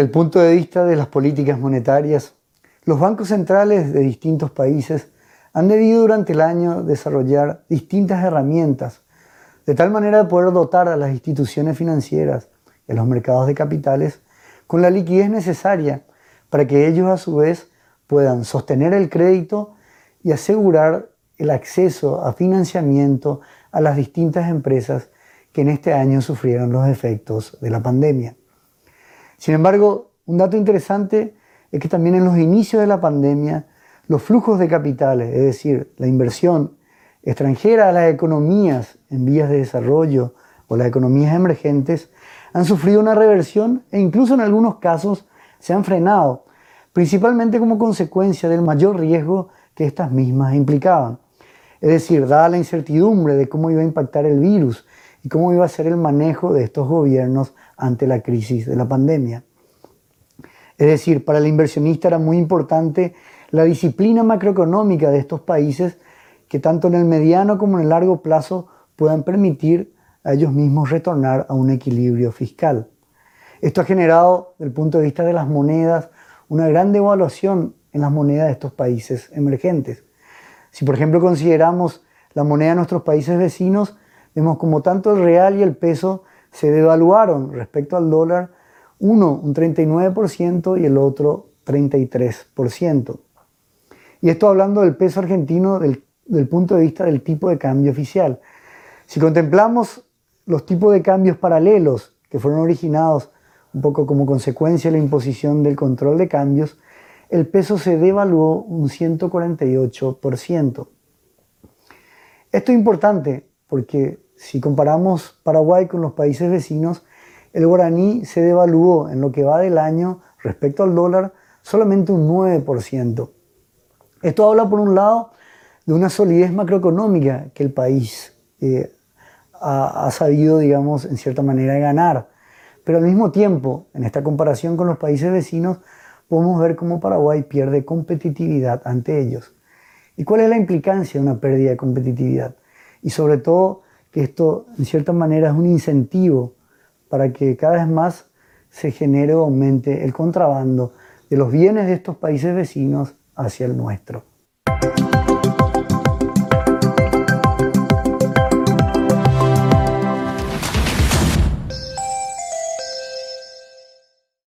el punto de vista de las políticas monetarias, los bancos centrales de distintos países han debido durante el año desarrollar distintas herramientas de tal manera de poder dotar a las instituciones financieras y a los mercados de capitales con la liquidez necesaria para que ellos a su vez puedan sostener el crédito y asegurar el acceso a financiamiento a las distintas empresas que en este año sufrieron los efectos de la pandemia. Sin embargo, un dato interesante es que también en los inicios de la pandemia, los flujos de capitales, es decir, la inversión extranjera a las economías en vías de desarrollo o las economías emergentes, han sufrido una reversión e incluso en algunos casos se han frenado, principalmente como consecuencia del mayor riesgo que estas mismas implicaban. Es decir, dada la incertidumbre de cómo iba a impactar el virus y cómo iba a ser el manejo de estos gobiernos ante la crisis de la pandemia. Es decir, para el inversionista era muy importante la disciplina macroeconómica de estos países que tanto en el mediano como en el largo plazo puedan permitir a ellos mismos retornar a un equilibrio fiscal. Esto ha generado, desde el punto de vista de las monedas, una gran devaluación en las monedas de estos países emergentes. Si por ejemplo consideramos la moneda de nuestros países vecinos, vemos como tanto el real y el peso se devaluaron respecto al dólar, uno un 39% y el otro 33%. Y esto hablando del peso argentino del, del punto de vista del tipo de cambio oficial. Si contemplamos los tipos de cambios paralelos que fueron originados un poco como consecuencia de la imposición del control de cambios, el peso se devaluó un 148%. Esto es importante porque si comparamos Paraguay con los países vecinos, el guaraní se devaluó en lo que va del año respecto al dólar solamente un 9%. Esto habla por un lado de una solidez macroeconómica que el país eh, ha, ha sabido, digamos, en cierta manera ganar. Pero al mismo tiempo, en esta comparación con los países vecinos, podemos ver cómo Paraguay pierde competitividad ante ellos. ¿Y cuál es la implicancia de una pérdida de competitividad? Y sobre todo que esto en cierta manera es un incentivo para que cada vez más se genere o aumente el contrabando de los bienes de estos países vecinos hacia el nuestro.